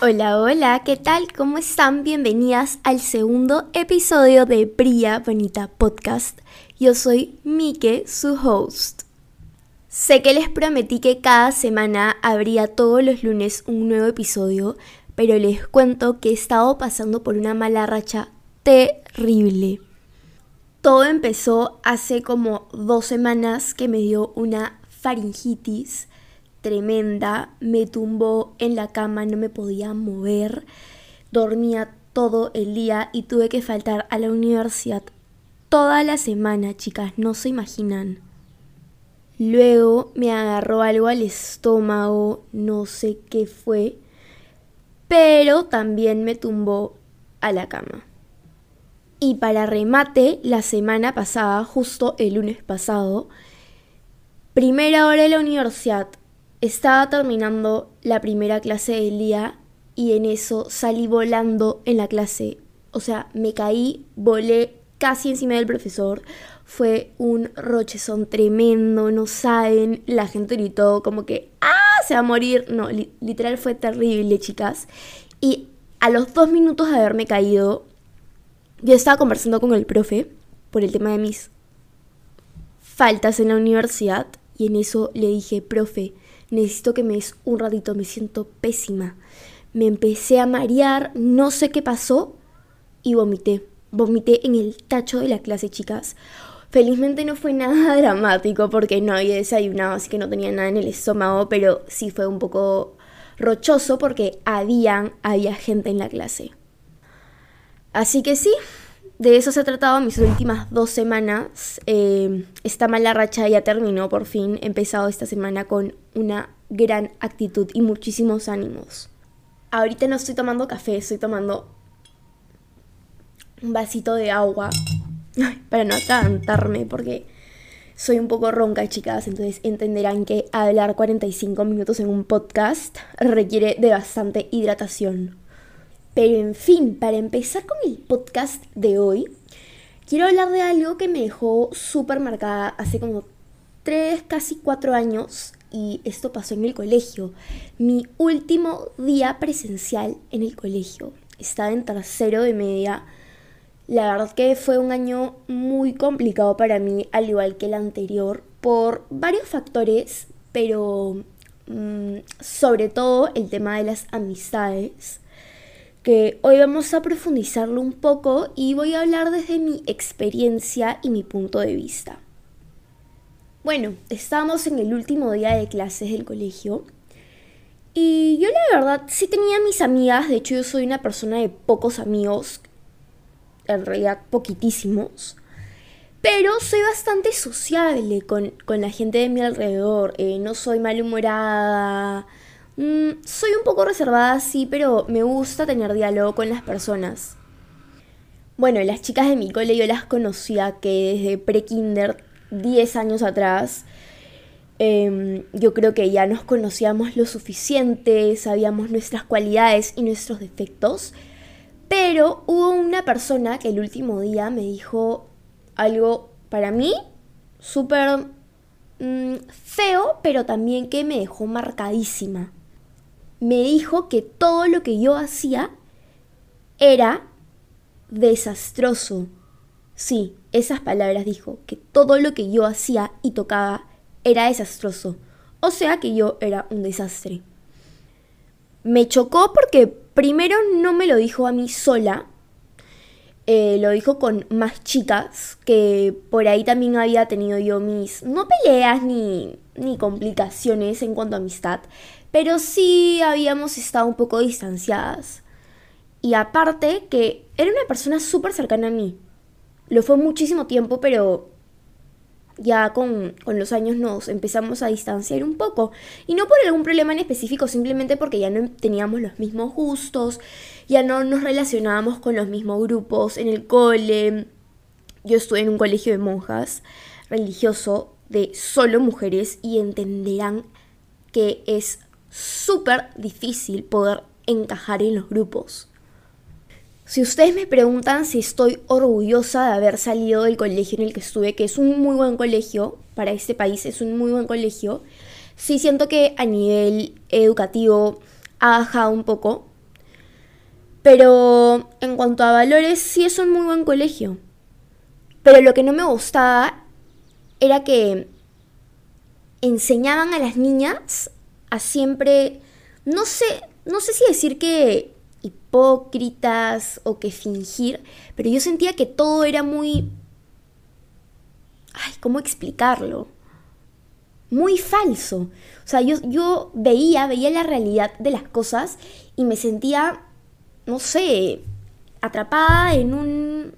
Hola, hola, ¿qué tal? ¿Cómo están? Bienvenidas al segundo episodio de Bria Bonita Podcast. Yo soy Mike, su host. Sé que les prometí que cada semana habría todos los lunes un nuevo episodio, pero les cuento que he estado pasando por una mala racha terrible. Todo empezó hace como dos semanas que me dio una faringitis tremenda, me tumbó en la cama, no me podía mover, dormía todo el día y tuve que faltar a la universidad toda la semana, chicas, no se imaginan. Luego me agarró algo al estómago, no sé qué fue, pero también me tumbó a la cama. Y para remate, la semana pasada, justo el lunes pasado, primera hora de la universidad, estaba terminando la primera clase del día y en eso salí volando en la clase. O sea, me caí, volé casi encima del profesor. Fue un rochezón tremendo, no saben. La gente gritó como que, ¡ah! Se va a morir. No, literal fue terrible, chicas. Y a los dos minutos de haberme caído, yo estaba conversando con el profe por el tema de mis faltas en la universidad. Y en eso le dije, profe, necesito que me des un ratito, me siento pésima. Me empecé a marear, no sé qué pasó y vomité. Vomité en el tacho de la clase, chicas. Felizmente no fue nada dramático porque no había desayunado, así que no tenía nada en el estómago, pero sí fue un poco rochoso porque había, había gente en la clase. Así que sí, de eso se ha tratado mis últimas dos semanas. Eh, esta mala racha ya terminó por fin. He empezado esta semana con una gran actitud y muchísimos ánimos. Ahorita no estoy tomando café, estoy tomando un vasito de agua para no atragantarme porque soy un poco ronca, chicas, entonces entenderán que hablar 45 minutos en un podcast requiere de bastante hidratación. Pero en fin, para empezar con el podcast de hoy, quiero hablar de algo que me dejó súper marcada hace como 3, casi 4 años y esto pasó en el colegio. Mi último día presencial en el colegio. Estaba en tercero de media. La verdad que fue un año muy complicado para mí, al igual que el anterior, por varios factores, pero mm, sobre todo el tema de las amistades hoy vamos a profundizarlo un poco y voy a hablar desde mi experiencia y mi punto de vista. Bueno, estamos en el último día de clases del colegio y yo la verdad sí tenía mis amigas, de hecho yo soy una persona de pocos amigos, en realidad poquitísimos, pero soy bastante sociable con, la gente de mi alrededor, eh, no soy malhumorada, Mm, soy un poco reservada, sí, pero me gusta tener diálogo con las personas. Bueno, las chicas de mi cole yo las conocía que desde pre-kinder, 10 años atrás, em, yo creo que ya nos conocíamos lo suficiente, sabíamos nuestras cualidades y nuestros defectos, pero hubo una persona que el último día me dijo algo para mí súper mm, feo, pero también que me dejó marcadísima me dijo que todo lo que yo hacía era desastroso. Sí, esas palabras dijo, que todo lo que yo hacía y tocaba era desastroso. O sea que yo era un desastre. Me chocó porque primero no me lo dijo a mí sola, eh, lo dijo con más chicas, que por ahí también había tenido yo mis, no peleas ni, ni complicaciones en cuanto a amistad, pero sí habíamos estado un poco distanciadas. Y aparte que era una persona súper cercana a mí. Lo fue muchísimo tiempo, pero ya con, con, los años nos empezamos a distanciar un poco. Y no por algún problema en específico, simplemente porque ya no teníamos los mismos gustos, ya no nos relacionábamos con los mismos grupos en el cole. Yo estuve en un colegio de monjas religioso de solo mujeres y entenderán que es súper difícil poder encajar en los grupos. Si ustedes me preguntan si estoy orgullosa de haber salido del colegio en el que estuve, que es un muy buen colegio para este país, es un muy buen colegio, sí siento que a nivel educativo ha bajado un poco. Pero en cuanto a valores, sí es un muy buen colegio. Pero lo que no me gustaba era que enseñaban a las niñas a siempre, no sé, no sé si decir que hipócritas o que fingir, pero yo sentía que todo era muy... Ay, ¿cómo explicarlo? Muy falso. O sea, yo, yo veía, veía la realidad de las cosas y me sentía, no sé, atrapada en un,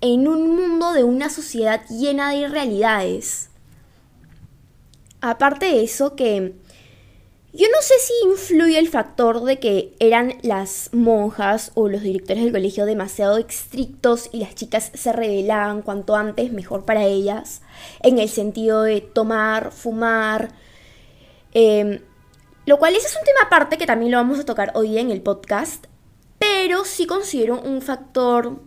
en un mundo de una sociedad llena de irrealidades. Aparte de eso, que yo no sé si influye el factor de que eran las monjas o los directores del colegio demasiado estrictos y las chicas se rebelaban cuanto antes mejor para ellas, en el sentido de tomar, fumar, em, lo cual ese es un tema aparte que también lo vamos a tocar hoy en el podcast, pero sí considero un factor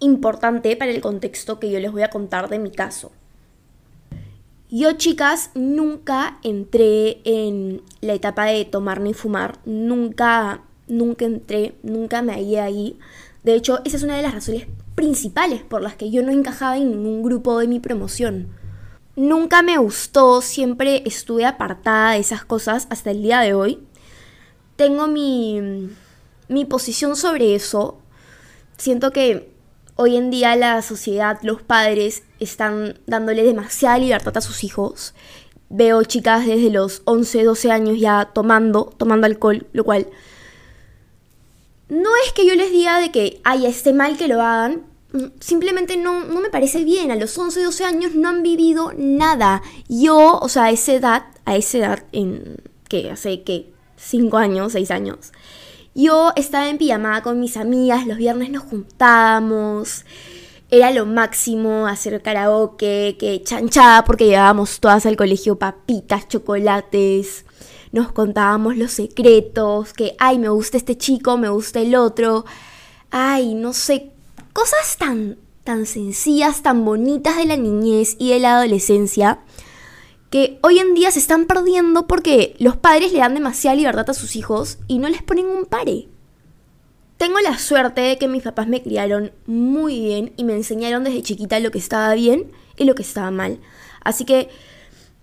importante para el contexto que yo les voy a contar de mi caso. Yo, chicas, nunca entré en la etapa de tomar ni fumar. Nunca, nunca entré, nunca me hallé ahí. De hecho, esa es una de las razones principales por las que yo no encajaba en ningún grupo de mi promoción. Nunca me gustó, siempre estuve apartada de esas cosas hasta el día de hoy. Tengo mi, mi posición sobre eso. Siento que hoy en día la sociedad, los padres están dándole demasiada libertad a sus hijos. Veo chicas desde los 11, 12 años ya tomando, tomando alcohol, lo cual no es que yo les diga de que, ay, esté mal que lo hagan, simplemente no, no me parece bien. A los 11, 12 años no han vivido nada. Yo, o sea, a esa edad, a esa edad, en que hace que 5 años, 6 años, yo estaba en pijamada con mis amigas, los viernes nos juntábamos, era lo máximo hacer karaoke, que chanchada porque llevábamos todas al colegio papitas, chocolates, nos contábamos los secretos, que ay, me gusta este chico, me gusta el otro, ay, no sé, cosas tan tan sencillas, tan bonitas de la niñez y de la adolescencia que hoy en día se están perdiendo porque los padres le dan demasiada libertad a sus hijos y no les ponen un pare. Tengo la suerte de que mis papás me criaron muy bien y me enseñaron desde chiquita lo que estaba bien y lo que estaba mal. Así que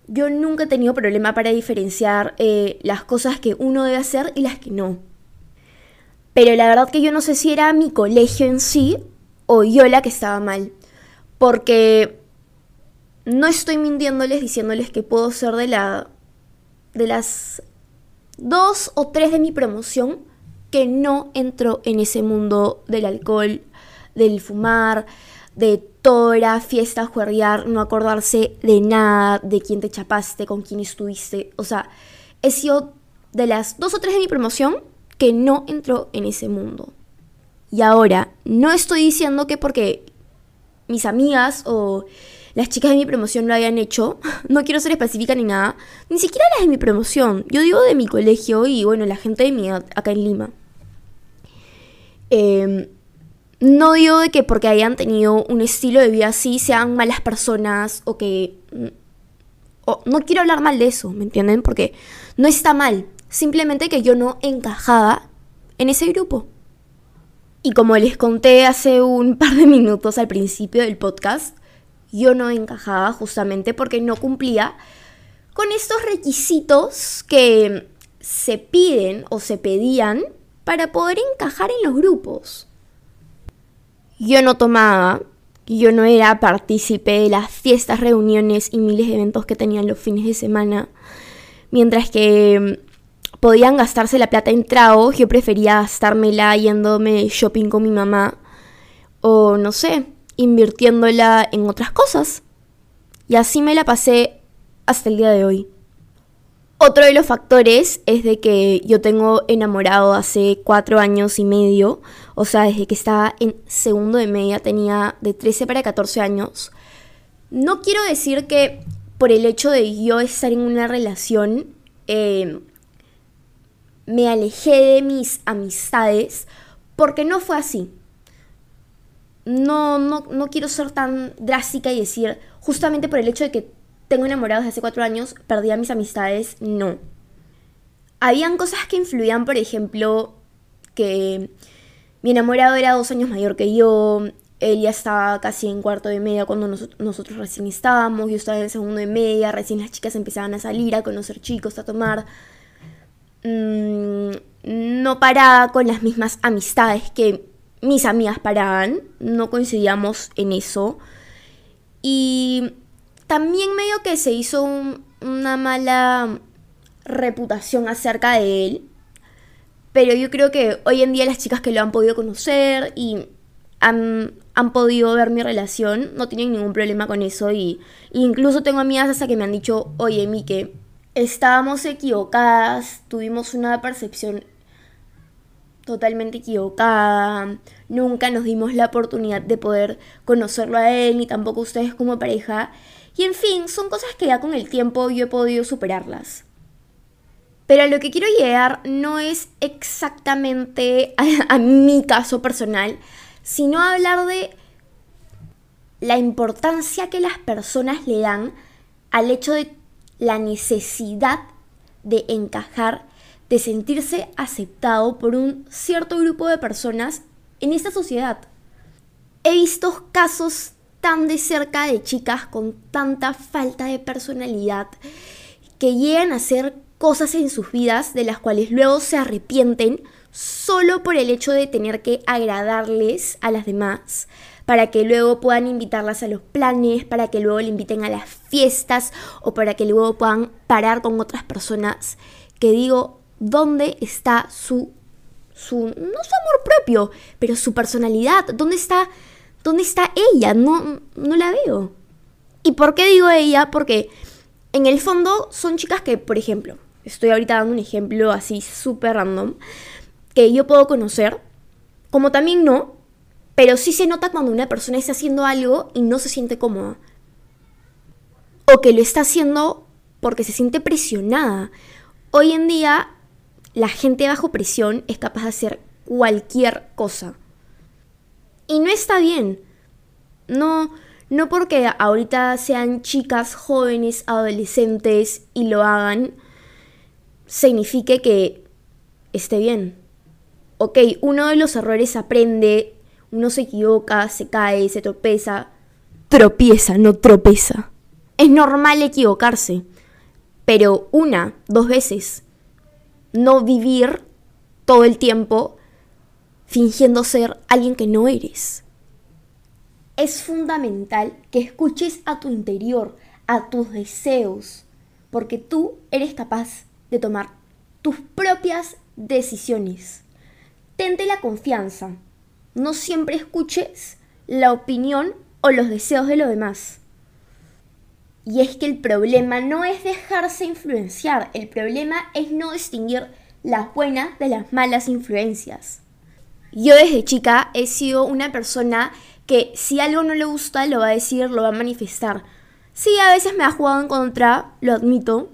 yo nunca he tenido problema para diferenciar eh, las cosas que uno debe hacer y las que no. Pero la verdad que yo no sé si era mi colegio en sí o yo la que estaba mal. Porque no estoy mintiéndoles diciéndoles que puedo ser de la de las dos o tres de mi promoción que no entró en ese mundo del alcohol, del fumar, de toda la fiesta, juerrear, no acordarse de nada, de quién te chapaste, con quién estuviste. O sea, he sido de las dos o tres de mi promoción que no entró en ese mundo. Y ahora, no estoy diciendo que porque mis amigas o las chicas de mi promoción lo hayan hecho. No quiero ser específica ni nada. Ni siquiera las de mi promoción. Yo digo de mi colegio y bueno, la gente de mi edad acá en Lima. Em, no digo de que porque hayan tenido un estilo de vida así sean malas personas o que... Mm, no quiero hablar mal de eso, ¿me entienden? Porque no está mal. Simplemente que yo no encajaba en ese grupo. Y como les conté hace un par de minutos al principio del podcast, yo no encajaba justamente porque no cumplía con estos requisitos que se piden o se pedían para poder encajar en los grupos. Yo no tomaba, yo no era partícipe de las fiestas, reuniones y miles de eventos que tenían los fines de semana, mientras que mm, podían gastarse la plata en tragos, yo prefería gastármela yéndome shopping con mi mamá o no sé, invirtiéndola en otras cosas. Y así me la pasé hasta el día de hoy. Otro de los factores es de que yo tengo enamorado hace cuatro años y medio, o sea, desde que estaba en segundo de media, tenía de 13 para 14 años. No quiero decir que por el hecho de yo estar en una relación, eh, me alejé de mis amistades Porque no fue así. No, no, no quiero ser tan drástica y decir, justamente por el hecho de que tengo enamorados desde hace cuatro años, perdí a mis amistades. No. Habían cosas que influían, por ejemplo, que mi enamorado era dos años mayor que yo, él ya estaba casi en cuarto de media cuando nosotros recién estábamos, yo estaba en segundo de media, recién las chicas empezaban a salir, a conocer chicos, a tomar. Mm, no paraba con las mismas amistades que mis amigas paraban, no coincidíamos en eso. Y también medio que se hizo una mala reputación acerca de él. Pero yo creo que hoy en día las chicas que lo han podido conocer y han, podido ver mi relación no tienen ningún problema con eso. Y, incluso tengo amigas hasta que me han dicho, oye, que estábamos equivocadas, tuvimos una percepción totalmente equivocada, nunca nos dimos la oportunidad de poder conocerlo a él, ni tampoco ustedes como pareja. Y en fin, son cosas que ya con el tiempo yo he podido superarlas. Pero a lo que quiero llegar no es exactamente a, mi caso personal, sino hablar de la importancia que las personas le dan al hecho de la necesidad de encajar, de sentirse aceptado por un cierto grupo de personas en esta sociedad. He visto casos tan de cerca de chicas con tanta falta de personalidad que llegan a ser cosas en sus vidas de las cuales luego se arrepienten solo por el hecho de tener que agradarles a las demás, para que luego puedan invitarlas a los planes, para que luego le inviten a las fiestas o para que luego puedan parar con otras personas. Que digo, ¿dónde está su, su, no su amor propio, pero su personalidad? ¿Dónde está, dónde está ella? No, no la veo. ¿Y por qué digo ella? Porque en el fondo son chicas que, por ejemplo, estoy ahorita dando un ejemplo así súper random, que yo puedo conocer, como también no, pero sí se nota cuando una persona está haciendo algo y no se siente cómoda. O que lo está haciendo porque se siente presionada. Hoy en día, la gente bajo presión es capaz de hacer cualquier cosa. Y no está bien. No, no porque ahorita sean chicas jóvenes, adolescentes y lo hagan, signifique que esté bien. Ok, uno de los errores aprende, uno se equivoca, se cae, se tropeza. Tropieza, no tropeza. Es normal equivocarse, pero una, dos veces. No vivir todo el tiempo fingiendo ser alguien que no eres. Es fundamental que escuches a tu interior, a tus deseos, porque tú eres capaz de tomar tus propias decisiones. Tente la confianza. No siempre escuches la opinión o los deseos de los demás. Y es que el problema no es dejarse influenciar, el problema es no distinguir las buenas de las malas influencias. Yo desde chica he sido una persona que si algo no le gusta lo va a decir, lo va a manifestar. Sí, a veces me ha jugado en contra, lo admito.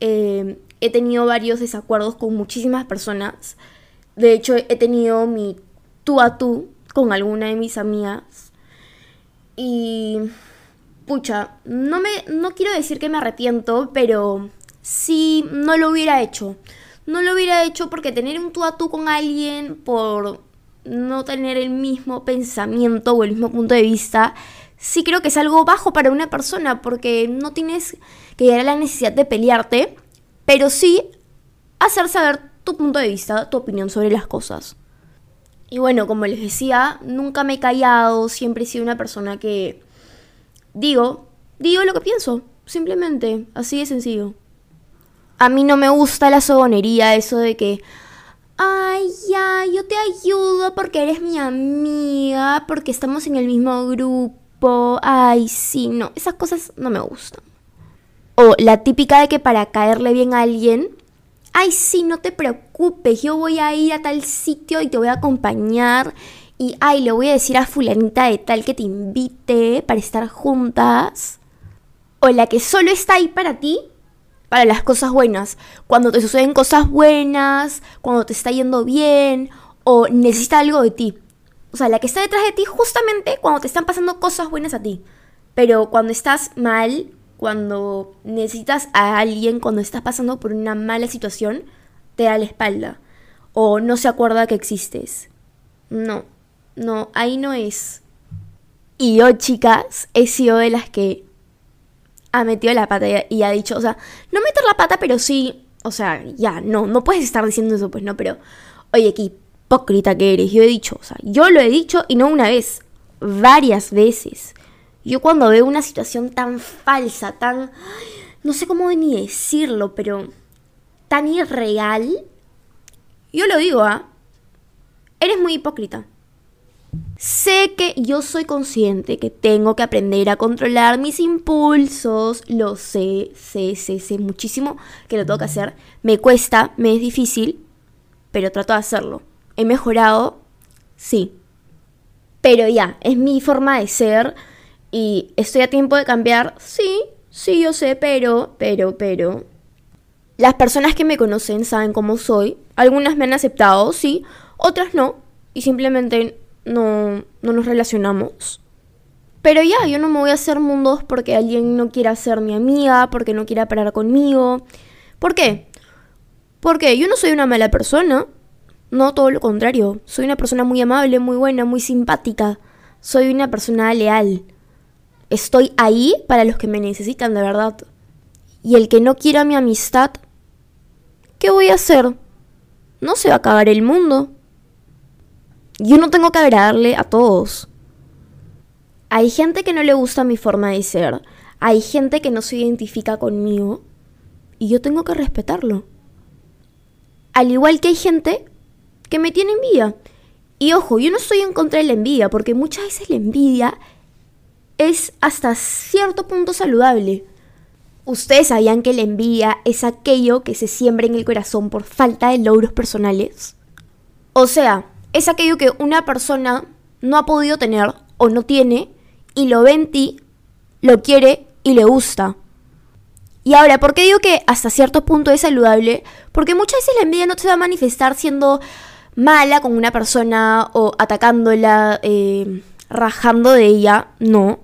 Eh, he tenido varios desacuerdos con muchísimas personas. De hecho, he tenido mi tú a tú con alguna de mis amigas. Y pucha, no me no quiero decir que me arrepiento, pero sí no lo hubiera hecho. No lo hubiera hecho porque tener un tú a tú con alguien por no tener el mismo pensamiento o el mismo punto de vista, sí creo que es algo bajo para una persona porque no tienes que llegar a la necesidad de pelearte pero sí hacer saber tu punto de vista, tu opinión sobre las cosas. Y bueno, como les decía, nunca me he callado, siempre he sido una persona que digo, digo lo que pienso, simplemente, así de sencillo. A mí no me gusta la sobonería, eso de que, ay, ya, yo te ayudo porque eres mi amiga, porque estamos en el mismo grupo, ay, sí, no, esas cosas no me gustan. O la típica de que para caerle bien a alguien, ay, sí, no te preocupes, yo voy a ir a tal sitio y te voy a acompañar. Y, ay, le voy a decir a fulanita de tal que te invite para estar juntas. O la que solo está ahí para ti, para las cosas buenas. Cuando te suceden cosas buenas, cuando te está yendo bien, o necesita algo de ti. O sea, la que está detrás de ti justamente cuando te están pasando cosas buenas a ti. Pero cuando estás mal, cuando necesitas a alguien, cuando estás pasando por una mala situación, te da la espalda. O no se acuerda que existes. No, no, ahí no es. Y yo, chicas, he sido de las que ha metido la pata y ha dicho, o sea, no meter la pata, pero sí, o sea, ya, no, no puedes estar diciendo eso, pues no, pero, oye, qué hipócrita que eres, yo he dicho, o sea, yo lo he dicho y no una vez, varias veces. Yo cuando veo una situación tan falsa, tan, no sé cómo ni decirlo, pero tan irreal, yo lo digo, ¿ah? Eres muy hipócrita. Sé que yo soy consciente que tengo que aprender a controlar mis impulsos, lo sé, sé, sé, sé muchísimo que lo tengo que hacer. Me cuesta, me es difícil, pero trato de hacerlo. ¿He mejorado? Sí. Pero ya, es mi forma de ser y estoy a tiempo de cambiar. Sí, sí, yo sé, pero, pero, pero. Las personas que me conocen saben cómo soy. Algunas me han aceptado, sí, otras no. Y simplemente no, no nos relacionamos. Pero ya, yo no me voy a hacer mundos porque alguien no quiera ser mi amiga, porque no quiera parar conmigo. ¿Por qué? Porque yo no soy una mala persona. No, todo lo contrario. Soy una persona muy amable, muy buena, muy simpática. Soy una persona leal. Estoy ahí para los que me necesitan de verdad. Y el que no quiera mi amistad, ¿qué voy a hacer? No se va a acabar el mundo. Yo no tengo que agradarle a todos. Hay gente que no le gusta mi forma de ser. Hay gente que no se identifica conmigo. Y yo tengo que respetarlo. Al igual que hay gente que me tiene envidia. Y ojo, yo no estoy en contra de la envidia, porque muchas veces la envidia es hasta cierto punto saludable. ¿Ustedes sabían que la envidia es aquello que se siembra en el corazón por falta de logros personales? O sea, es aquello que una persona no ha podido tener o no tiene y lo ve en ti, lo quiere y le gusta. Y ahora, ¿por qué digo que hasta cierto punto es saludable? Porque muchas veces la envidia no se va a manifestar siendo mala con una persona o atacándola, eh, rajando de ella, no.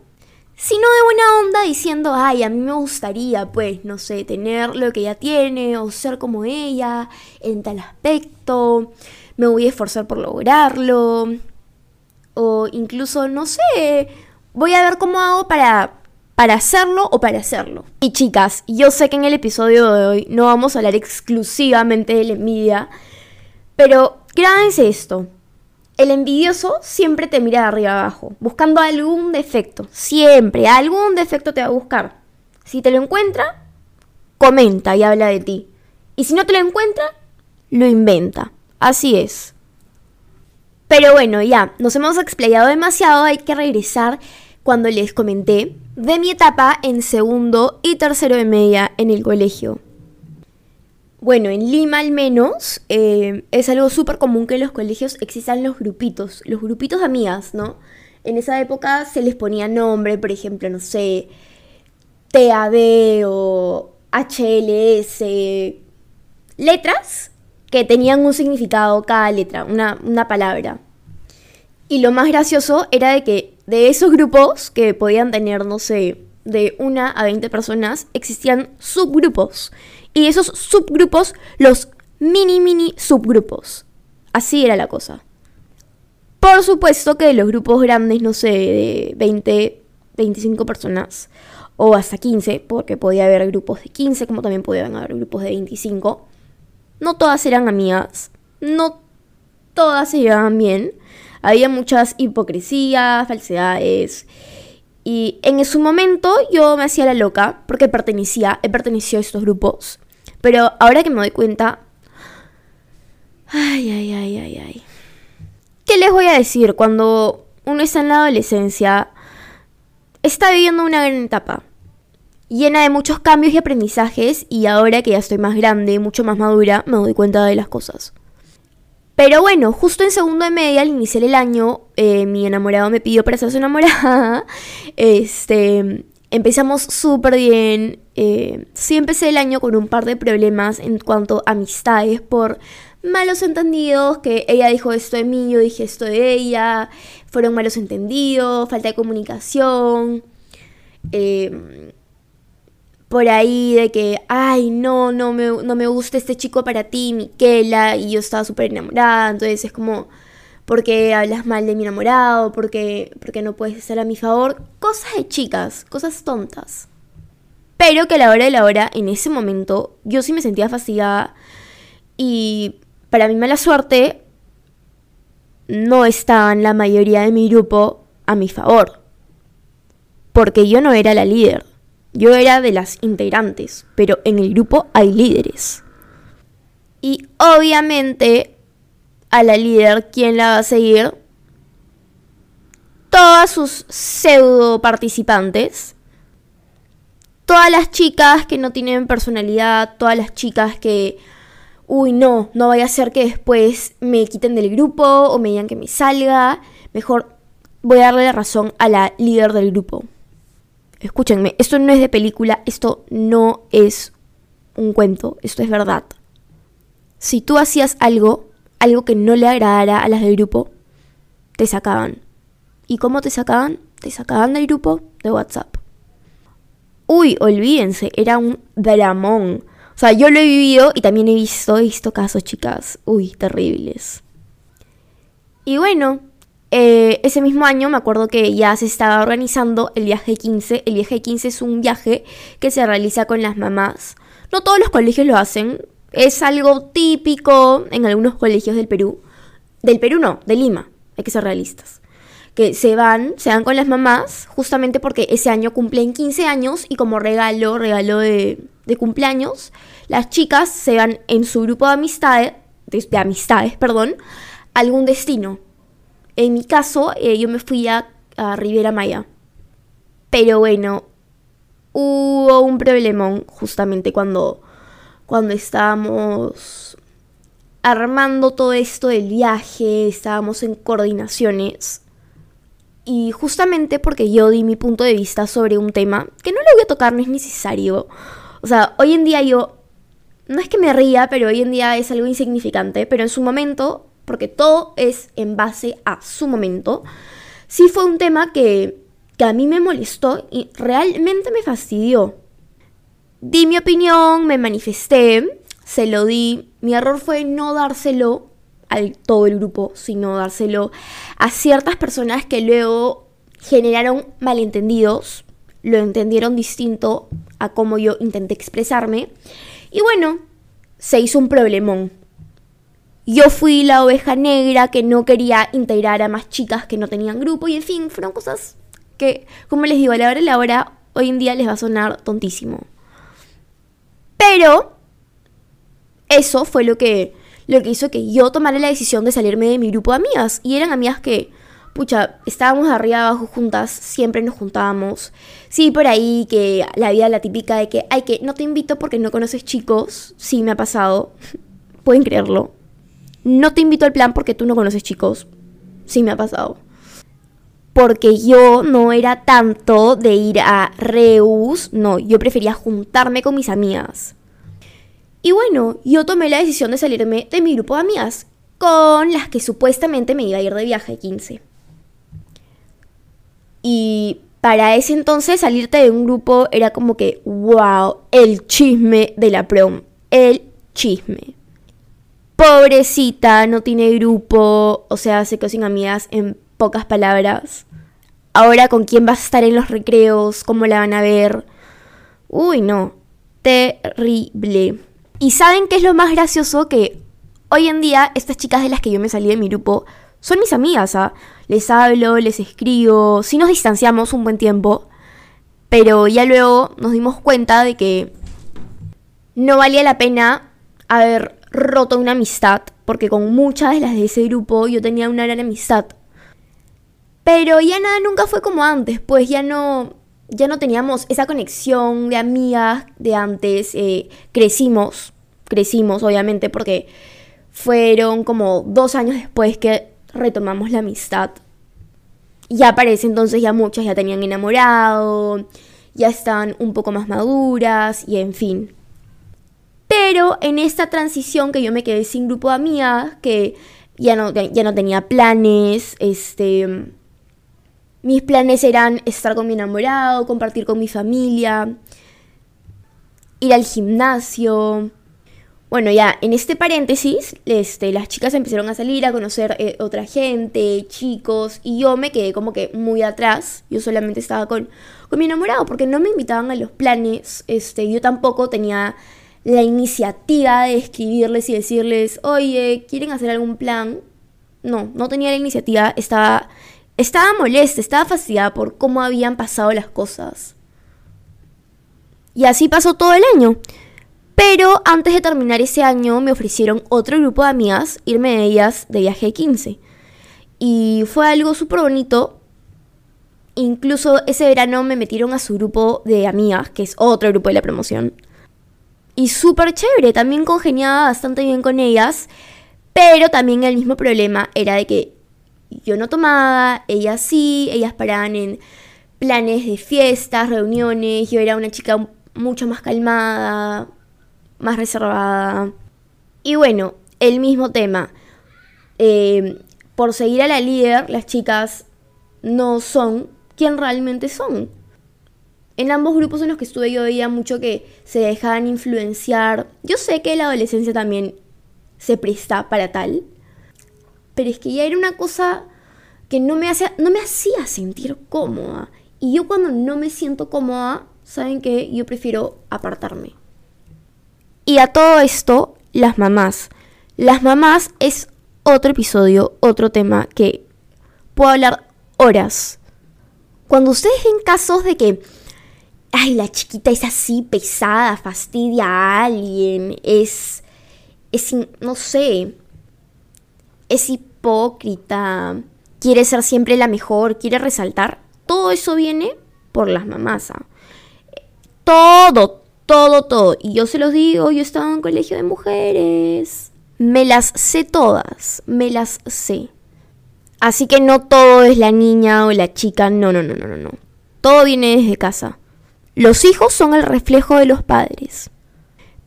Sino de buena onda diciendo, ay, a mí me gustaría, pues, no sé, tener lo que ella tiene o ser como ella en tal aspecto me voy a esforzar por lograrlo. O incluso, no sé, voy a ver cómo hago para, para hacerlo o para hacerlo. Y chicas, yo sé que en el episodio de hoy no vamos a hablar exclusivamente de la envidia, pero grábense esto. El envidioso siempre te mira de arriba abajo, buscando algún defecto. Siempre, algún defecto te va a buscar. Si te lo encuentra, comenta y habla de ti. Y si no te lo encuentra, lo inventa. Así es. Pero bueno, ya, nos hemos explayado demasiado, hay que regresar cuando les comenté de mi etapa en segundo y tercero de media en el colegio. Bueno, en Lima al menos eh, es algo súper común que en los colegios existan los grupitos, los grupitos de amigas, ¿no? En esa época se les ponía nombre, por ejemplo, no sé, TAB o HLS, letras que tenían un significado cada letra, una, una palabra. Y lo más gracioso era de que de esos grupos que podían tener, no sé, de una a 20 personas, existían subgrupos. Y esos subgrupos, los mini, mini subgrupos. Así era la cosa. Por supuesto que los grupos grandes, no sé, de 20, 25 personas, o hasta 15, porque podía haber grupos de 15, como también podían haber grupos de 25, no todas eran amigas, no todas se llevaban bien. Había muchas hipocresías, falsedades. Y en su momento yo me hacía la loca porque pertenecía, he pertenecido a estos grupos. Pero ahora que me doy cuenta... Ay, ay, ay, ay, ay. ¿Qué les voy a decir cuando uno está en la adolescencia? Está viviendo una gran etapa llena de muchos cambios y aprendizajes y ahora que ya estoy más grande, mucho más madura, me doy cuenta de las cosas. Pero bueno, justo en segundo de media, al iniciar el año, eh, mi enamorado me pidió para ser su enamorada. Este, empezamos súper bien. Eh, sí empecé el año con un par de problemas en cuanto a amistades por malos entendidos, que ella dijo esto de mí, yo dije esto de ella, fueron malos entendidos, falta de comunicación, em, por ahí de que, ay, no, no me, no me gusta este chico para ti, Miquela, y yo estaba súper enamorada, entonces es como, ¿por qué hablas mal de mi enamorado? ¿Por qué, porque no puedes estar a mi favor? Cosas de chicas, cosas tontas. Pero que a la hora de la hora, en ese momento, yo sí me sentía fastidiada y para mi mala suerte, no estaban la mayoría de mi grupo a mi favor. Porque yo no era la líder. Yo era de las integrantes, pero en el grupo hay líderes. Y obviamente a la líder, ¿quién la va a seguir? Todas sus pseudo participantes. Todas las chicas que no tienen personalidad, todas las chicas que uy, no, no vaya a ser que después me quiten del grupo o me digan que me salga. Mejor voy a darle la razón a la líder del grupo. Escúchenme, esto no es de película, esto no es un cuento, esto es verdad. Si tú hacías algo, algo que no le agradara a las del grupo, te sacaban. ¿Y cómo te sacaban? Te sacaban del grupo de WhatsApp. Uy, olvídense, era un dramón. O sea, yo lo he vivido y también he visto, he visto casos, chicas, uy, terribles. Y bueno, eh, ese mismo año me acuerdo que ya se estaba organizando el viaje 15. El viaje 15 es un viaje que se realiza con las mamás. No todos los colegios lo hacen. Es algo típico en algunos colegios del Perú. Del Perú no, de Lima. Hay que ser realistas que se van, se van con las mamás, justamente porque ese año cumplen 15 años y como regalo, regalo de, cumpleaños, las chicas se van en su grupo de amistades, de, amistades, perdón, a algún destino. En mi caso, eh, yo me fui a, a Riviera Maya. Pero bueno, hubo un problemón justamente cuando, cuando estábamos armando todo esto del viaje, estábamos en coordinaciones. Y justamente porque yo di mi punto de vista sobre un tema que no le voy a tocar, no es necesario. O sea, hoy en día yo, no es que me ría, pero hoy en día es algo insignificante, pero en su momento, porque todo es en base a su momento, sí fue un tema que, que a mí me molestó y realmente me fastidió. Di mi opinión, me manifesté, se lo di. Mi error fue no dárselo todo el grupo, sino dárselo a ciertas personas que luego generaron malentendidos, lo entendieron distinto a cómo yo intenté expresarme. Y bueno, se hizo un problemón. Yo fui la oveja negra que no quería integrar a más chicas que no tenían grupo y en fin, fueron cosas que, como les digo, a la hora de la hora, hoy en día les va a sonar tontísimo. Pero eso fue lo que lo que hizo que yo tomara la decisión de salirme de mi grupo de amigas. Y eran amigas que, pucha, estábamos arriba abajo juntas, siempre nos juntábamos. Sí, por ahí que la vida la típica de que, ay, que no te invito porque no conoces chicos. Sí, me ha pasado. Pueden creerlo. No te invito al plan porque tú no conoces chicos. Sí, me ha pasado. Porque yo no era tanto de ir a Reus, no, yo prefería juntarme con mis amigas. Y bueno, yo tomé la decisión de salirme de mi grupo de amigas, con las que supuestamente me iba a ir de viaje 15. Y para ese entonces salirte de un grupo era como que, wow, el chisme de la prom, el chisme. Pobrecita, no tiene grupo, o sea, se quedó sin amigas en pocas palabras. Ahora con quién vas a estar en los recreos, cómo la van a ver. Uy, no, terrible. Y saben qué es lo más gracioso que hoy en día estas chicas de las que yo me salí de mi grupo son mis amigas, ¿ah? Les hablo, les escribo, sí nos distanciamos un buen tiempo, pero ya luego nos dimos cuenta de que no valía la pena haber roto una amistad, porque con muchas de las de ese grupo yo tenía una gran amistad. Pero ya nada nunca fue como antes, pues ya no ya no teníamos esa conexión de amigas de antes, eh, crecimos, crecimos obviamente porque fueron como dos años después que retomamos la amistad. Ya parece entonces ya muchas ya tenían enamorado, ya están un poco más maduras y en fin. Pero en esta transición que yo me quedé sin grupo de amigas, que ya no, ya no tenía planes, este... Mis planes eran estar con mi enamorado, compartir con mi familia, ir al gimnasio. Bueno, ya en este paréntesis, este, las chicas empezaron a salir a conocer eh, otra gente, chicos, y yo me quedé como que muy atrás. Yo solamente estaba con, con mi enamorado porque no me invitaban a los planes. Este, yo tampoco tenía la iniciativa de escribirles y decirles, oye, ¿quieren hacer algún plan? No, no tenía la iniciativa, estaba, estaba molesta, estaba fastidiada por cómo habían pasado las cosas. Y así pasó todo el año. Pero antes de terminar ese año me ofrecieron otro grupo de amigas, irme de ellas de viaje de 15. Y fue algo súper bonito. Incluso ese verano me metieron a su grupo de amigas, que es otro grupo de la promoción y súper chévere, también congeniaba bastante bien con ellas, pero también el mismo problema era de que yo no tomaba, ellas sí, ellas paraban en planes de fiestas, reuniones, yo era una chica mucho más calmada, más reservada. Y bueno, el mismo tema. Eh, por seguir a la líder, las chicas no son quien realmente son en ambos grupos en los que estuve yo veía mucho que se dejaban influenciar. Yo sé que la adolescencia también se presta para tal, pero es que ya era una cosa que no me hacía, no me hacía sentir cómoda. Y yo cuando no me siento cómoda, ¿saben qué? Yo prefiero apartarme. Y a todo esto, las mamás. Las mamás es otro episodio, otro tema que puedo hablar horas. Cuando ustedes ven casos de que ay, la chiquita es así pesada, fastidia a alguien, es, es, no sé, es hipócrita, quiere ser siempre la mejor, quiere resaltar. Todo eso viene por las mamás. ¿ah? Todo, todo, todo. Y yo se los digo, yo estaba en un colegio de mujeres. Me las sé todas, me las sé. Así que no todo es la niña o la chica, no, no, no, no, no. Todo viene desde casa. Los hijos son el reflejo de los padres.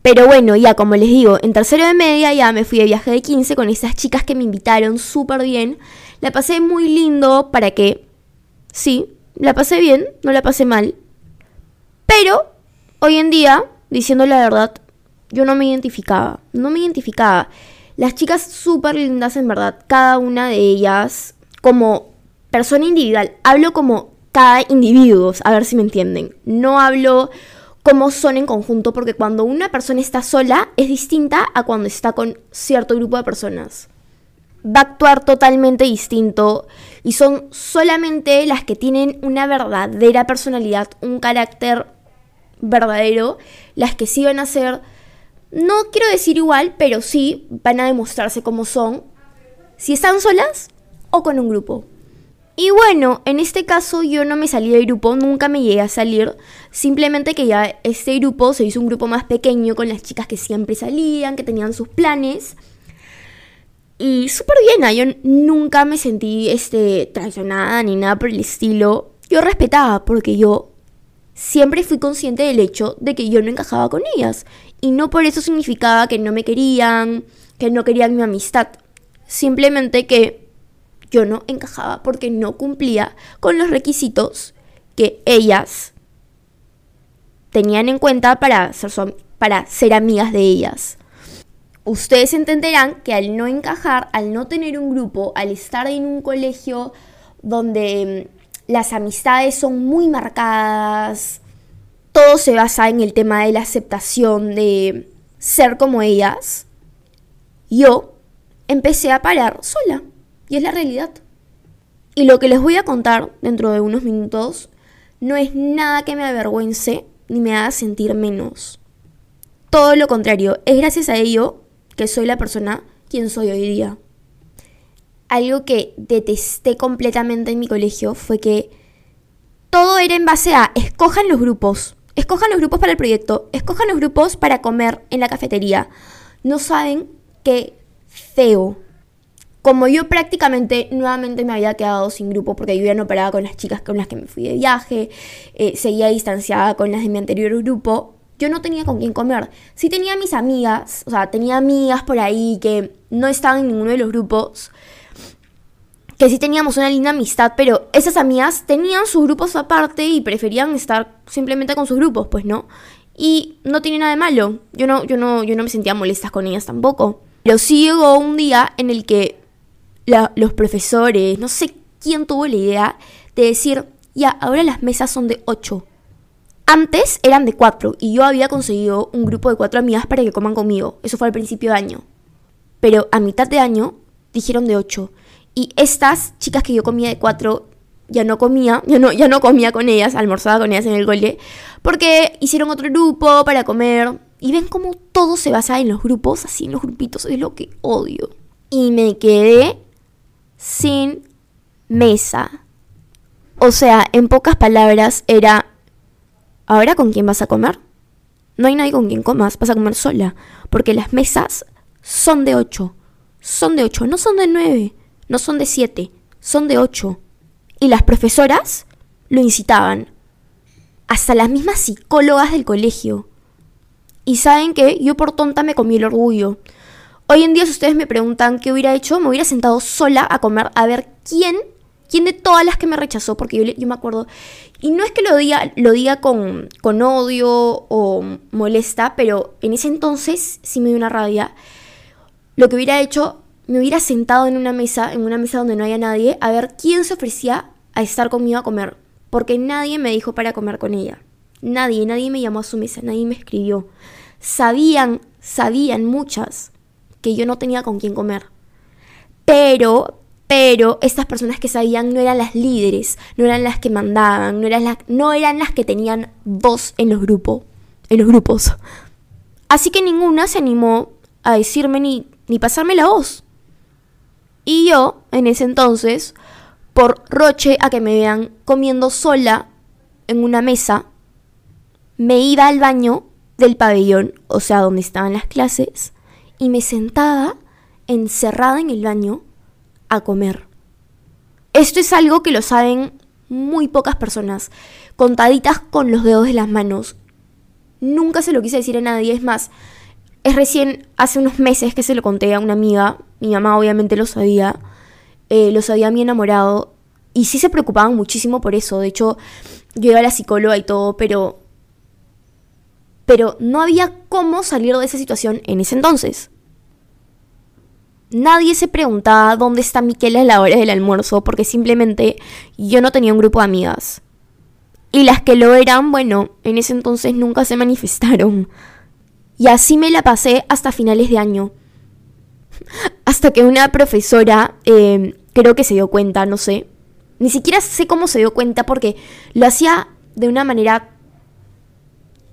Pero bueno, ya como les digo, en tercero de media ya me fui de viaje de 15 con esas chicas que me invitaron súper bien. La pasé muy lindo para que... Sí, la pasé bien, no la pasé mal. Pero hoy en día, diciendo la verdad, yo no me identificaba. No me identificaba. Las chicas súper lindas en verdad, cada una de ellas como persona individual. Hablo como cada individuo, a ver si me entienden. No hablo cómo son en conjunto, porque cuando una persona está sola es distinta a cuando está con cierto grupo de personas. Va a actuar totalmente distinto y son solamente las que tienen una verdadera personalidad, un carácter verdadero, las que sí van a ser, no quiero decir igual, pero sí van a demostrarse como son, si están solas o con un grupo. Y bueno, en este caso yo no me salí del grupo, nunca me llegué a salir, simplemente que ya este grupo se hizo un grupo más pequeño con las chicas que siempre salían, que tenían sus planes. Y súper bien, ¿ah? yo nunca me sentí este, traicionada ni nada por el estilo. Yo respetaba porque yo siempre fui consciente del hecho de que yo no encajaba con ellas. Y no por eso significaba que no me querían, que no querían mi amistad. Simplemente que yo no encajaba porque no cumplía con los requisitos que ellas tenían en cuenta para ser, para ser amigas de ellas. Ustedes entenderán que al no encajar, al no tener un grupo, al estar en un colegio donde mm, las amistades son muy marcadas, todo se basa en el tema de la aceptación de ser como ellas, yo empecé a parar sola. Y es la realidad. Y lo que les voy a contar dentro de unos minutos no es nada que me avergüence ni me haga sentir menos. Todo lo contrario, es gracias a ello que soy la persona quien soy hoy día. Algo que detesté completamente en mi colegio fue que todo era en base a escojan los grupos, escojan los grupos para el proyecto, escojan los grupos para comer en la cafetería. No saben qué feo como yo prácticamente nuevamente me había quedado sin grupo porque yo ya no paraba con las chicas con las que me fui de viaje, eh, seguía distanciada con las de mi anterior grupo, yo no tenía con quién comer. Sí tenía mis amigas, o sea, tenía amigas por ahí que no estaban en ninguno de los grupos, que sí teníamos una linda amistad, pero esas amigas tenían sus grupos aparte y preferían estar simplemente con sus grupos, pues no. Y no tiene nada de malo. Yo no, yo no, yo no me sentía molesta con ellas tampoco. Pero sí llegó un día en el que los profesores, no sé quién tuvo la idea de decir, ya, ahora las mesas son de 8. Antes eran de 4 y yo había conseguido un grupo de 4 amigas para que coman conmigo. Eso fue al principio de año. Pero a mitad de año dijeron de 8. Y estas chicas que yo comía de 4 ya no comía, ya no, ya no comía con ellas, almorzaba con ellas en el gole, porque hicieron otro grupo para comer. Y ven cómo todo se basa en los grupos, así en los grupitos, es lo que odio. Y me quedé sin mesa. O sea, en pocas palabras era, ¿ahora con quién vas a comer? No hay nadie con quien comas, vas a comer sola, porque las mesas son de ocho. Son de ocho, no son de nueve, no son de siete, son de ocho. Y las profesoras lo incitaban. Hasta las mismas psicólogas del colegio. Y saben que yo por tonta me comí el orgullo. Hoy en día, si ustedes me preguntan qué hubiera hecho, me hubiera sentado sola a comer a ver quién, quién de todas las que me rechazó, porque yo, me acuerdo. Y no es que lo diga, lo diga con, con odio o molesta, pero en ese entonces sí me dio una rabia. Lo que hubiera hecho, me hubiera sentado en una mesa, en una mesa donde no haya nadie, a ver quién se ofrecía a estar conmigo a comer. Porque nadie me dijo para comer con ella. Nadie, nadie me llamó a su mesa, nadie me escribió. Sabían, sabían muchas que yo no tenía con quién comer. Pero, pero estas personas que sabían no eran las líderes, no eran las que mandaban, no eran las, no eran las que tenían voz en los grupos, en los grupos. Así que ninguna se animó a decirme ni, ni pasarme la voz. Y yo, en ese entonces, por roche a que me vean comiendo sola en una mesa, me iba al baño del pabellón, o sea, donde estaban las clases, y me sentaba encerrada en el baño a comer. Esto es algo que lo saben muy pocas personas, contaditas con los dedos de las manos. Nunca se lo quise decir a nadie, es más, es recién hace unos meses que se lo conté a una amiga, mi mamá obviamente lo sabía, eh, lo sabía mi enamorado, y sí se preocupaban muchísimo por eso, de hecho yo iba a la psicóloga y todo, pero pero no había cómo salir de esa situación en ese entonces. Nadie se preguntaba dónde está Miquela a la hora del almuerzo porque simplemente yo no tenía un grupo de amigas. Y las que lo eran, bueno, en ese entonces nunca se manifestaron. Y así me la pasé hasta finales de año. Hasta que una profesora, eh, creo que se dio cuenta, no sé. Ni siquiera sé cómo se dio cuenta porque lo hacía de una manera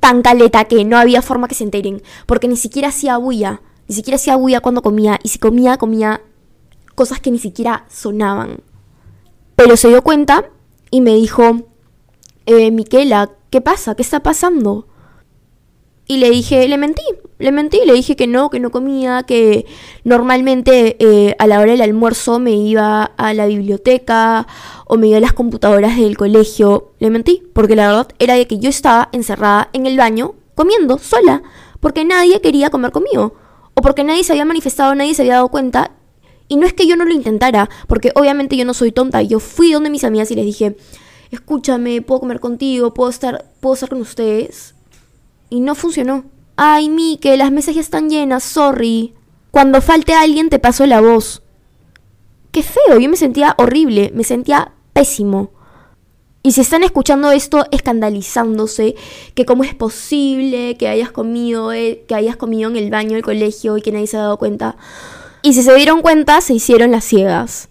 tan caleta que no había forma que se enteren, porque ni siquiera hacía bulla, ni siquiera hacía bulla cuando comía, y si comía, comía cosas que ni siquiera sonaban. Pero se dio cuenta y me dijo, eh, Miquela, ¿qué pasa? ¿Qué está pasando? Y le dije, le mentí, le mentí, le dije que no, que no comía, que normalmente eh, a la hora del almuerzo me iba a la biblioteca o me iba a las computadoras del colegio. Le mentí, porque la verdad era de que yo estaba encerrada en el baño comiendo sola, porque nadie quería comer conmigo, o porque nadie se había manifestado, nadie se había dado cuenta. Y no es que yo no lo intentara, porque obviamente yo no soy tonta, yo fui donde mis amigas y les dije, escúchame, puedo comer contigo, puedo estar, puedo estar con ustedes y no funcionó. Ay, Mike, las mesas ya están llenas, sorry. Cuando falte alguien te paso la voz. Qué feo, yo me sentía horrible, me sentía pésimo. Y si están escuchando esto escandalizándose, que cómo es posible que hayas comido, eh, que hayas comido en el baño del colegio y que nadie se ha dado cuenta. Y si se dieron cuenta, se hicieron las ciegas.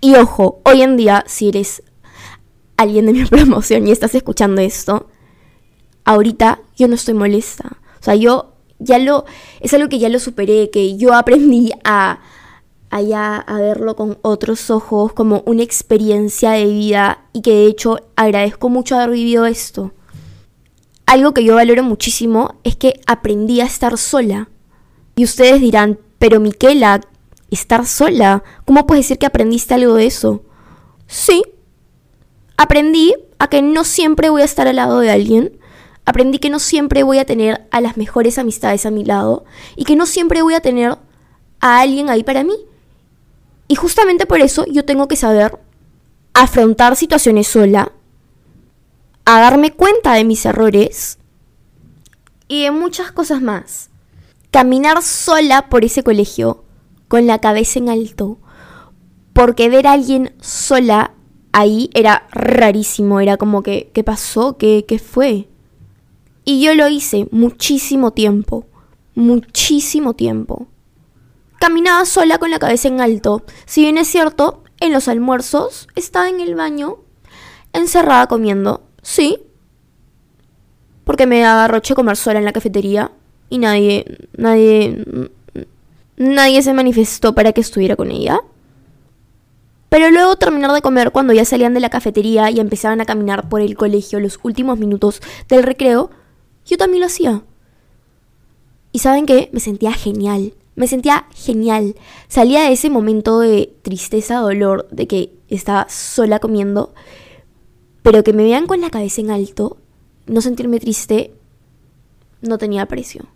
Y ojo, hoy en día, si eres alguien de mi promoción y estás escuchando esto, ahorita yo no estoy molesta. O sea, yo ya lo, es algo que ya lo superé, que yo aprendí a, a, a verlo con otros ojos, como una experiencia de vida y que de hecho agradezco mucho haber vivido esto. Algo que yo valoro muchísimo es que aprendí a estar sola. Y ustedes dirán, pero Miquela, estar sola, ¿cómo puedes decir que aprendiste algo de eso? Sí, aprendí a que no siempre voy a estar al lado de alguien, Aprendí que no siempre voy a tener a las mejores amistades a mi lado y que no siempre voy a tener a alguien ahí para mí. Y justamente por eso yo tengo que saber afrontar situaciones sola, a darme cuenta de mis errores y de muchas cosas más. Caminar sola por ese colegio con la cabeza en alto, porque ver a alguien sola ahí era rarísimo, era como que, ¿qué pasó? ¿Qué, qué fue? Y yo lo hice muchísimo tiempo, muchísimo tiempo. Caminaba sola con la cabeza en alto. Si bien es cierto, en los almuerzos estaba en el baño, encerrada comiendo. Sí. Porque me agarroché comer sola en la cafetería y nadie, nadie, nadie se manifestó para que estuviera con ella. Pero luego terminar de comer cuando ya salían de la cafetería y empezaban a caminar por el colegio los últimos minutos del recreo, yo también lo hacía. Y saben qué, me sentía genial, me sentía genial. Salía de ese momento de tristeza, dolor, de que estaba sola comiendo, pero que me vean con la cabeza en alto, no sentirme triste, no tenía precio.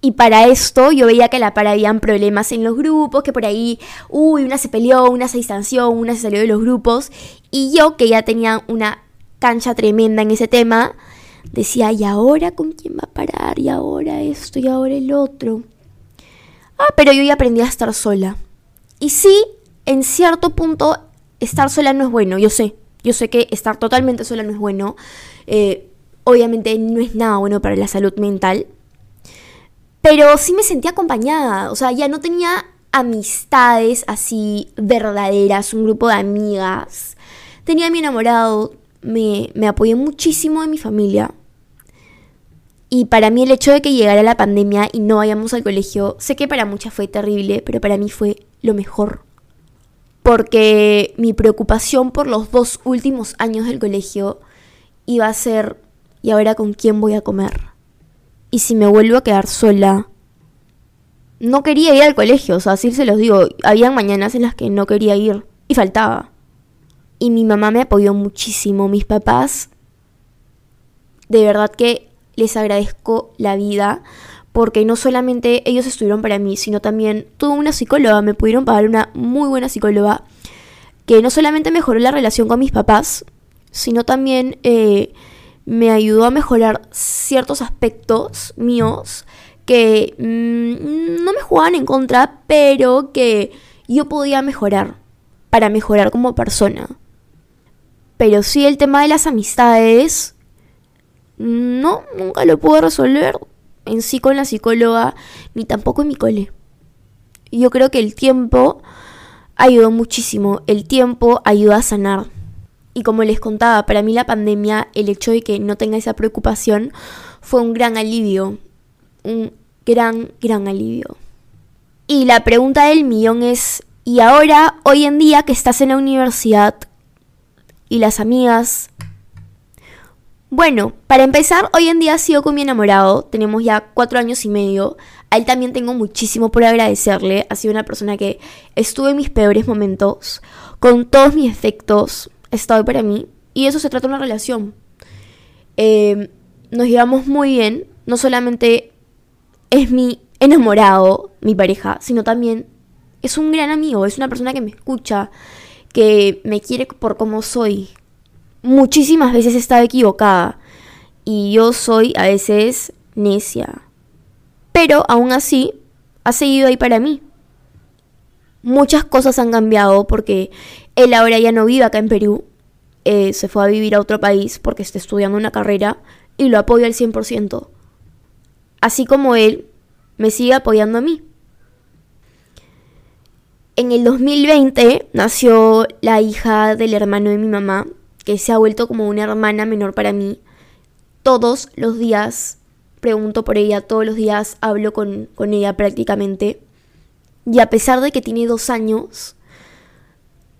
Y para esto yo veía que la par habían problemas en los grupos, que por ahí, uy, una se peleó, una se distanció, una se salió de los grupos. Y yo, que ya tenía una cancha tremenda en ese tema, decía, ¿y ahora con quién va a parar? ¿Y ahora esto? ¿Y ahora el otro? Ah, pero yo ya aprendí a estar sola. Y sí, en cierto punto, estar sola no es bueno, yo sé. Yo sé que estar totalmente sola no es bueno. Eh, obviamente no es nada bueno para la salud mental. Pero sí me sentía acompañada. O sea, ya no tenía amistades así verdaderas, un grupo de amigas. Tenía a mi enamorado, me, me apoyé muchísimo en mi familia. Y para mí el hecho de que llegara la pandemia y no vayamos al colegio, sé que para muchas fue terrible, pero para mí fue lo mejor. Porque mi preocupación por los dos últimos años del colegio iba a ser, ¿y ahora con quién voy a comer? Y si me vuelvo a quedar sola, no quería ir al colegio, o sea, así se los digo, habían mañanas en las que no quería ir y faltaba. Y mi mamá me apoyó muchísimo, mis papás, de verdad que les agradezco la vida porque no solamente ellos estuvieron para mí, sino también tuve una psicóloga, me pudieron pagar una muy buena psicóloga que no solamente mejoró la relación con mis papás, sino también eh, me ayudó a mejorar ciertos aspectos míos que mm, no me jugaban en contra, pero que yo podía mejorar para mejorar como persona. Pero sí el tema de las amistades, no, nunca lo pude resolver en sí con la psicóloga, ni tampoco en mi cole. Yo creo que el tiempo ayudó muchísimo, el tiempo ayuda a sanar. Y como les contaba, para mí la pandemia, el hecho de que no tenga esa preocupación, fue un gran alivio. Un gran, gran alivio. Y la pregunta del millón es, ¿y ahora, hoy en día que estás en la universidad y las amigas? Bueno, para empezar, hoy en día sigo con mi enamorado, tenemos ya cuatro años y medio. A él también tengo muchísimo por agradecerle, ha sido una persona que estuvo en mis peores momentos, con todos mis efectos, estado para mí. Y eso se trata de una relación. Eh, nos llevamos muy bien. No solamente es mi enamorado, mi pareja, sino también es un gran amigo. Es una persona que me escucha, que me quiere por como soy. Muchísimas veces he estado equivocada. Y yo soy a veces necia. Pero aún así, ha seguido ahí para mí. Muchas cosas han cambiado porque él ahora ya no vive acá en Perú, eh, se fue a vivir a otro país porque está estudiando una carrera y lo apoyo al 100%. Así como él me sigue apoyando a mí. En el 2020 nació la hija del hermano de mi mamá, que se ha vuelto como una hermana menor para mí. Todos los días pregunto por ella, todos los días hablo con, con ella prácticamente. Y a pesar de que tiene dos años,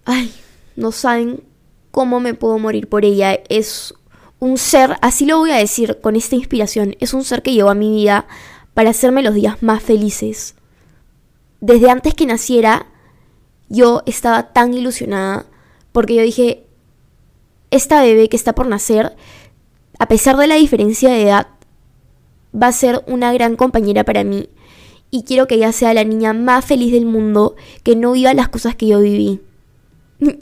ay, no saben cómo me puedo morir por ella. Es un ser, así lo voy a decir con esta inspiración, es un ser que llegó a mi vida para hacerme los días más felices. Desde antes que naciera, yo estaba tan ilusionada porque yo dije, esta bebé que está por nacer, a pesar de la diferencia de edad, va a ser una gran compañera para mí y quiero que ella sea la niña más feliz del mundo, que no viva las cosas que yo viví.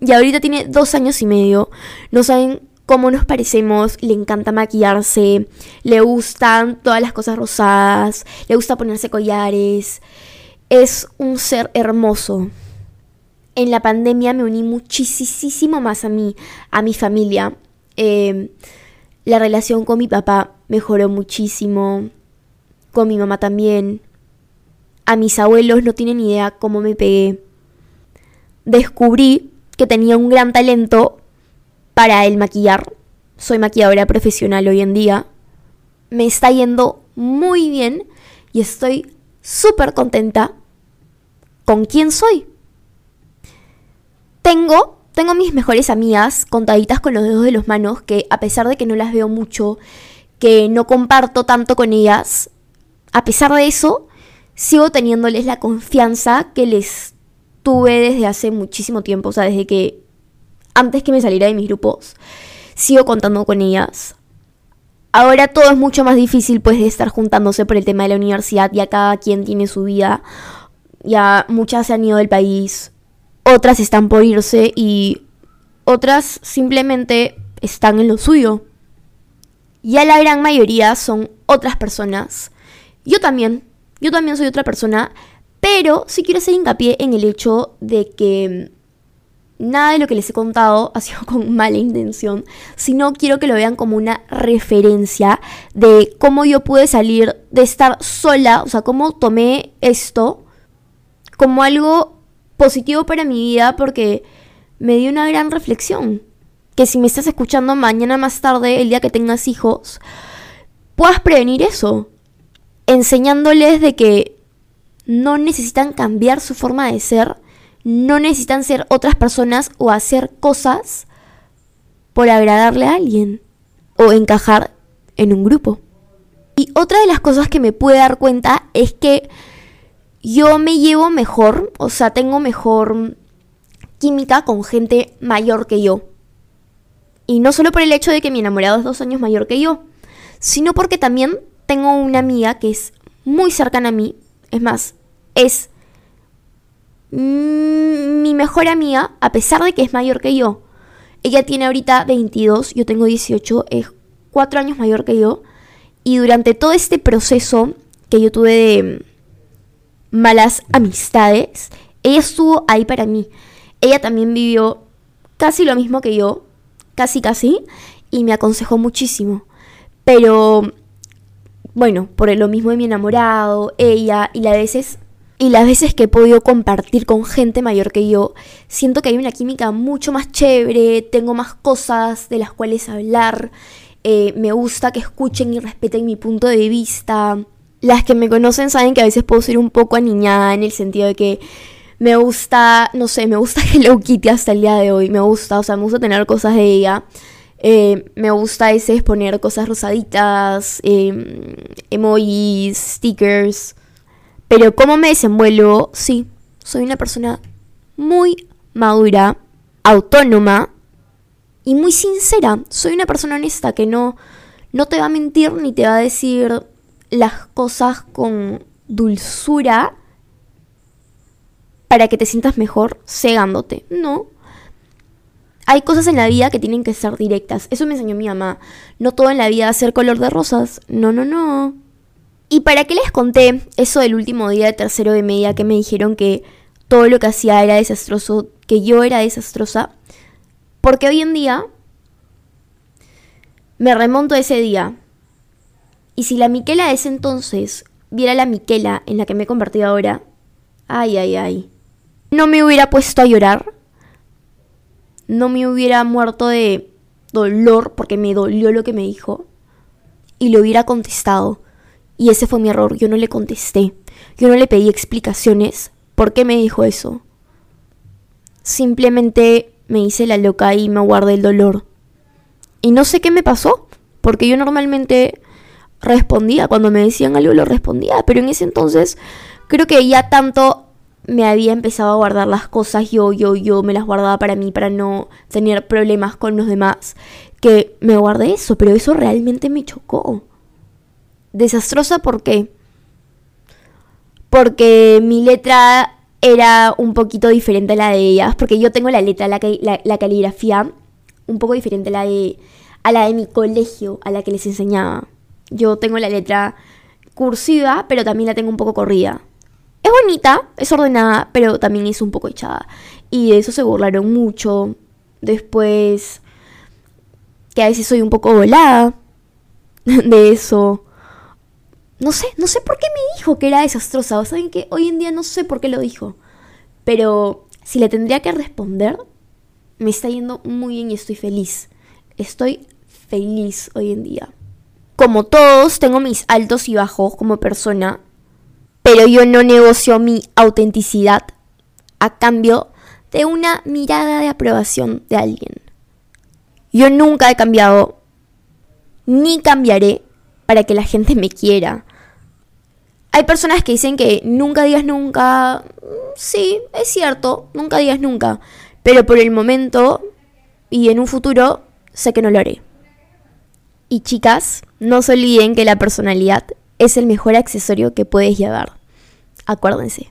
Y ahorita tiene dos años y medio, no saben cómo nos parecemos, le encanta maquillarse, le gustan todas las cosas rosadas, le gusta ponerse collares, es un ser hermoso. En la pandemia me uní muchísimo más a mí, a mi familia. Eh, la relación con mi papá mejoró muchísimo, con mi mamá también. A mis abuelos no tienen idea cómo me pegué. Descubrí que tenía un gran talento para el maquillar. Soy maquilladora profesional hoy en día. Me está yendo muy bien y estoy súper contenta con quién soy. Tengo tengo mis mejores amigas contaditas con los dedos de los manos que a pesar de que no las veo mucho, que no comparto tanto con ellas, a pesar de eso, sigo teniéndoles la confianza que les tuve desde hace muchísimo tiempo, o sea, desde que antes que me saliera de mis grupos, sigo contando con ellas. Ahora todo es mucho más difícil pues de estar juntándose por el tema de la universidad, ya cada quien tiene su vida, ya muchas se han ido del país, otras están por irse y otras simplemente están en lo suyo. Ya la gran mayoría son otras personas. Yo también, yo también soy otra persona, pero sí quiero hacer hincapié en el hecho de que nada de lo que les he contado ha sido con mala intención, sino quiero que lo vean como una referencia de cómo yo pude salir de estar sola, o sea, cómo tomé esto como algo positivo para mi vida porque me dio una gran reflexión. Que si me estás escuchando mañana más tarde, el día que tengas hijos, puedas prevenir eso. Enseñándoles de que no necesitan cambiar su forma de ser, no necesitan ser otras personas o hacer cosas por agradarle a alguien o encajar en un grupo. Y otra de las cosas que me pude dar cuenta es que yo me llevo mejor, o sea, tengo mejor química con gente mayor que yo. Y no solo por el hecho de que mi enamorado es dos años mayor que yo, sino porque también tengo una amiga que es muy cercana a mí, es más, es mi mejor amiga, a pesar de que es mayor que yo. Ella tiene ahorita 22, yo tengo 18, es cuatro años mayor que yo. Y durante todo este proceso que yo tuve de malas amistades, ella estuvo ahí para mí. Ella también vivió casi lo mismo que yo, casi casi, y me aconsejó muchísimo. Pero, bueno, por lo mismo de mi enamorado, ella, y las veces, y las veces que he podido compartir con gente mayor que yo, siento que hay una química mucho más chévere, tengo más cosas de las cuales hablar, eh, me gusta que escuchen y respeten mi punto de vista. Las que me conocen saben que a veces puedo ser un poco aniñada en el sentido de que me gusta, no sé, me gusta Hello Kitty hasta el día de hoy. Me gusta, o sea, me gusta tener cosas de ella. Eh, me gusta a veces poner cosas rosaditas, em, emojis, stickers. Pero cómo me desenvuelvo, sí, soy una persona muy madura, autónoma y muy sincera. Soy una persona honesta que no, no te va a mentir ni te va a decir las cosas con dulzura para que te sientas mejor cegándote. No. Hay cosas en la vida que tienen que ser directas. Eso me enseñó mi mamá. No todo en la vida va a ser color de rosas. No, no, no. ¿Y para qué les conté eso del último día de tercero de media que me dijeron que todo lo que hacía era desastroso, que yo era desastrosa? Porque hoy en día me remonto a ese día y si la Miquela de ese entonces viera la Miquela en la que me he convertido ahora, ay, ay, ay, no me hubiera puesto a llorar, no me hubiera muerto de dolor porque me dolió lo que me dijo y le hubiera contestado. Y ese fue mi error, yo no le contesté, yo no le pedí explicaciones por qué me dijo eso. Simplemente me hice la loca y me guardé el dolor. Y no sé qué me pasó, porque yo normalmente respondía, cuando me decían algo lo respondía, pero en ese entonces creo que ya tanto me había empezado a guardar las cosas, yo, yo, yo me las guardaba para mí, para no tener problemas con los demás, que me guardé eso, pero eso realmente me chocó. Desastrosa ¿por qué? Porque mi letra era un poquito diferente a la de ellas, porque yo tengo la letra, la, la, caligrafía, un poco diferente a la, de, a la de mi colegio, a la que les enseñaba. Yo tengo la letra cursiva, pero también la tengo un poco corrida. Es bonita, es ordenada, pero también es un poco echada. Y de eso se burlaron mucho. Después, que a veces soy un poco volada de eso. No sé, no sé por qué me dijo que era desastrosa. ¿Saben que Hoy en día no sé por qué lo dijo. Pero si le tendría que responder, me está yendo muy bien y estoy feliz. Estoy feliz hoy en día. Como todos, tengo mis altos y bajos como persona, pero yo no negocio mi autenticidad a cambio de una mirada de aprobación de alguien. Yo nunca he cambiado ni cambiaré para que la gente me quiera. Hay personas que dicen que nunca digas nunca. Sí, es cierto, nunca digas nunca. Pero por el momento y en un futuro sé que no lo haré. Y chicas, no se olviden que la personalidad es el mejor accesorio que puedes llevar. Acuérdense.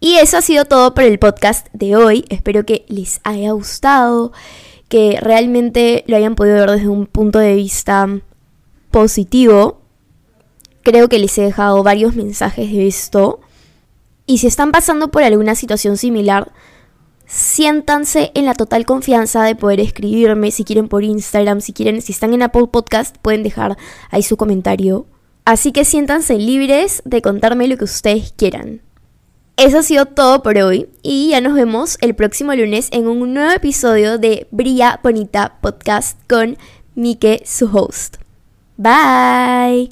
Y eso ha sido todo por el podcast de hoy. Espero que les haya gustado, que realmente lo hayan podido ver desde un punto de vista positivo. Creo que les he dejado varios mensajes de esto. Y si están pasando por alguna situación similar, siéntanse en la total confianza de poder escribirme si quieren por Instagram, si quieren, si están en Apple Podcast, pueden dejar ahí su comentario. Así que siéntanse libres de contarme lo que ustedes quieran. Eso ha sido todo por hoy y ya nos vemos el próximo lunes en un nuevo episodio de Brilla Bonita Podcast con Mike, su host. Bye.